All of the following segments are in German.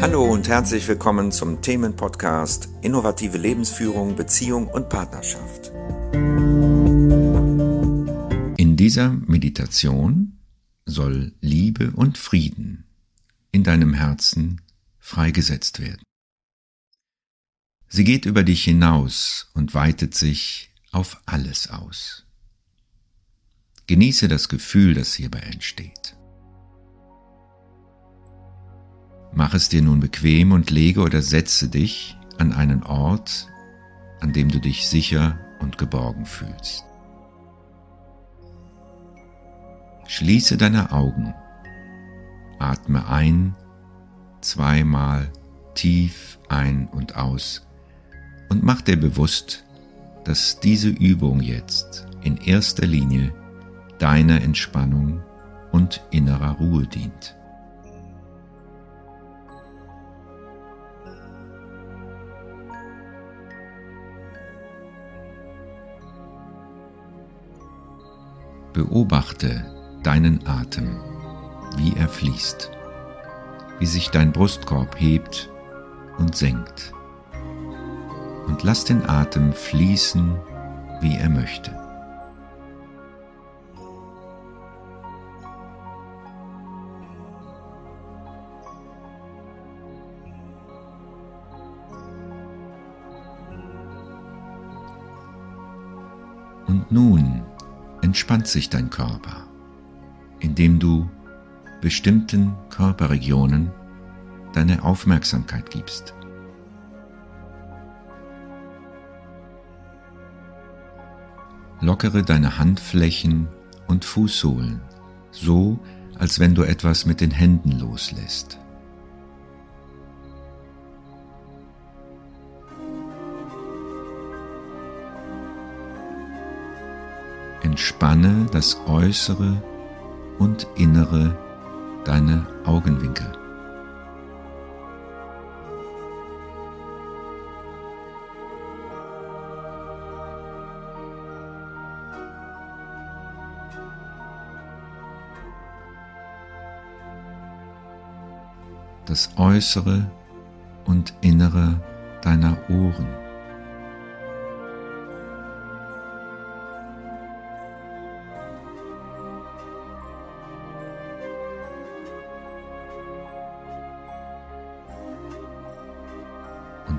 Hallo und herzlich willkommen zum Themenpodcast Innovative Lebensführung, Beziehung und Partnerschaft. In dieser Meditation soll Liebe und Frieden in deinem Herzen freigesetzt werden. Sie geht über dich hinaus und weitet sich auf alles aus. Genieße das Gefühl, das hierbei entsteht. Mach es dir nun bequem und lege oder setze dich an einen Ort, an dem du dich sicher und geborgen fühlst. Schließe deine Augen, atme ein, zweimal tief ein und aus und mach dir bewusst, dass diese Übung jetzt in erster Linie deiner Entspannung und innerer Ruhe dient. Beobachte deinen Atem, wie er fließt, wie sich dein Brustkorb hebt und senkt. Und lass den Atem fließen, wie er möchte. Und nun entspannt sich dein Körper, indem du bestimmten Körperregionen deine Aufmerksamkeit gibst. Lockere deine Handflächen und Fußsohlen, so als wenn du etwas mit den Händen loslässt. Entspanne das Äußere und Innere deiner Augenwinkel. Das Äußere und Innere deiner Ohren.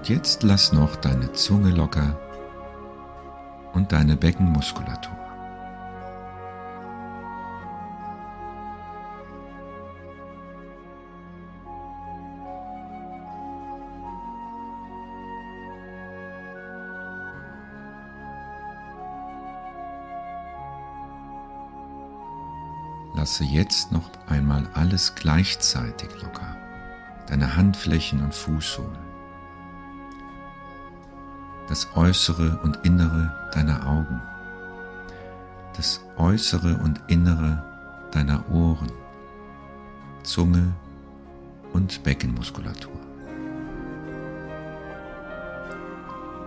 Jetzt lass noch deine Zunge locker und deine Beckenmuskulatur. Lasse jetzt noch einmal alles gleichzeitig locker, deine Handflächen und Fußsohlen das Äußere und Innere deiner Augen, das Äußere und Innere deiner Ohren, Zunge und Beckenmuskulatur.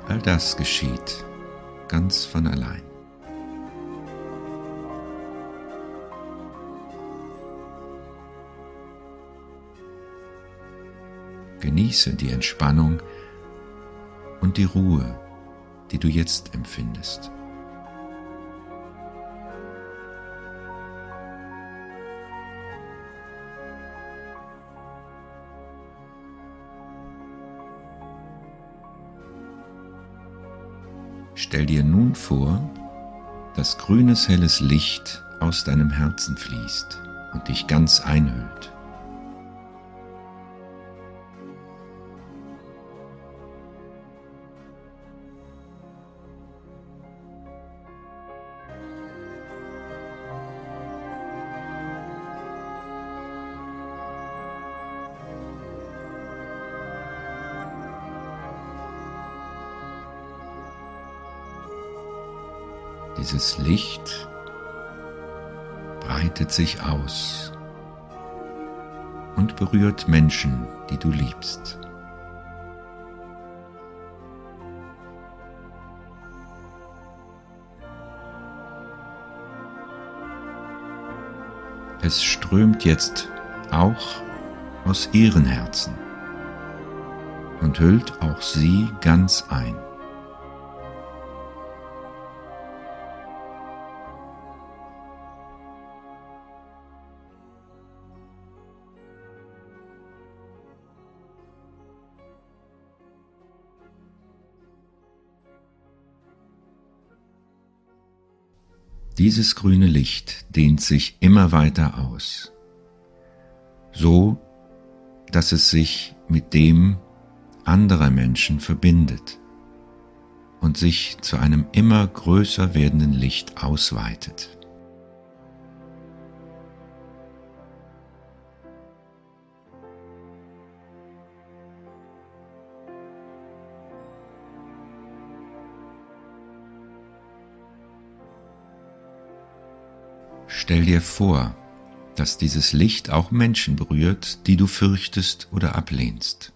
All das geschieht ganz von allein. Genieße die Entspannung und die Ruhe, die du jetzt empfindest. Stell dir nun vor, dass grünes helles Licht aus deinem Herzen fließt und dich ganz einhüllt. Dieses Licht breitet sich aus und berührt Menschen, die du liebst. Es strömt jetzt auch aus ihren Herzen und hüllt auch sie ganz ein. Dieses grüne Licht dehnt sich immer weiter aus, so dass es sich mit dem anderer Menschen verbindet und sich zu einem immer größer werdenden Licht ausweitet. Stell dir vor, dass dieses Licht auch Menschen berührt, die du fürchtest oder ablehnst.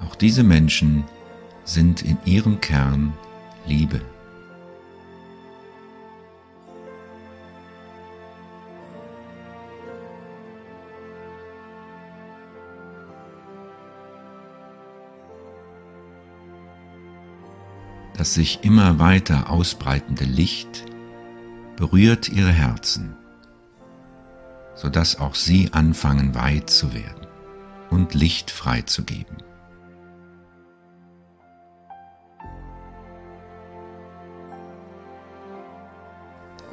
Auch diese Menschen sind in ihrem Kern Liebe. Das sich immer weiter ausbreitende Licht berührt ihre Herzen, sodass auch sie anfangen weit zu werden und Licht freizugeben.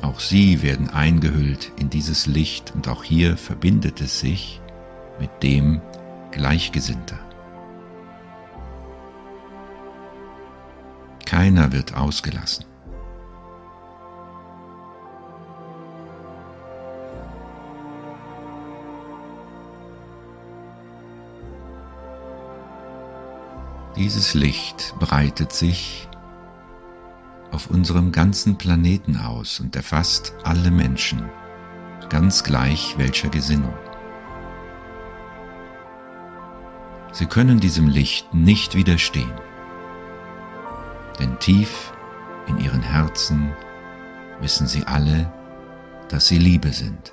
Auch sie werden eingehüllt in dieses Licht und auch hier verbindet es sich mit dem Gleichgesinnter. Keiner wird ausgelassen. Dieses Licht breitet sich auf unserem ganzen Planeten aus und erfasst alle Menschen, ganz gleich welcher Gesinnung. Sie können diesem Licht nicht widerstehen, denn tief in ihren Herzen wissen sie alle, dass sie Liebe sind.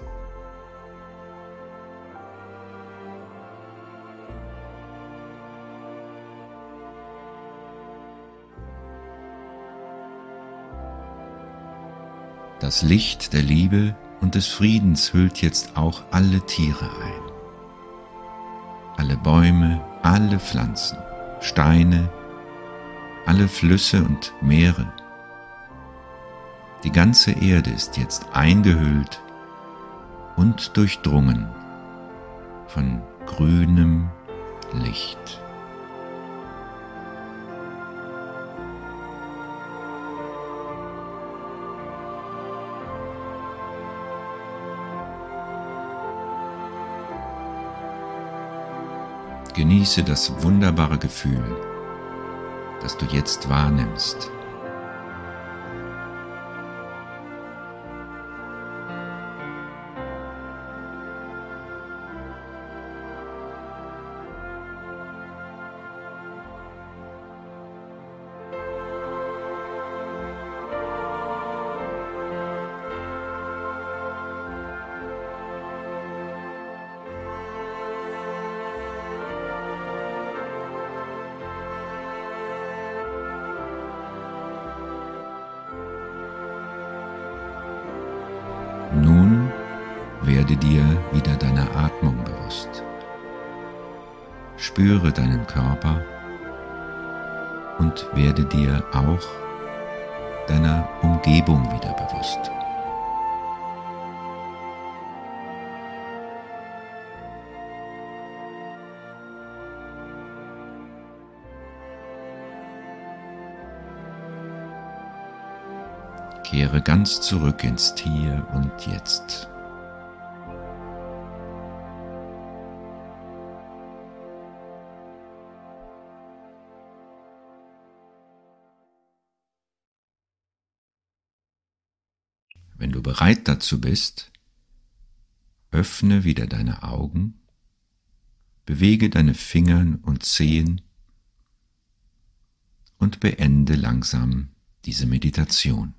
Das Licht der Liebe und des Friedens hüllt jetzt auch alle Tiere ein. Alle Bäume, alle Pflanzen, Steine, alle Flüsse und Meere. Die ganze Erde ist jetzt eingehüllt und durchdrungen von grünem Licht. Genieße das wunderbare Gefühl, das du jetzt wahrnimmst. Werde dir wieder deiner Atmung bewusst. Spüre deinen Körper und werde dir auch deiner Umgebung wieder bewusst. Kehre ganz zurück ins Hier und Jetzt. Wenn du bereit dazu bist, öffne wieder deine Augen, bewege deine Fingern und Zehen und beende langsam diese Meditation.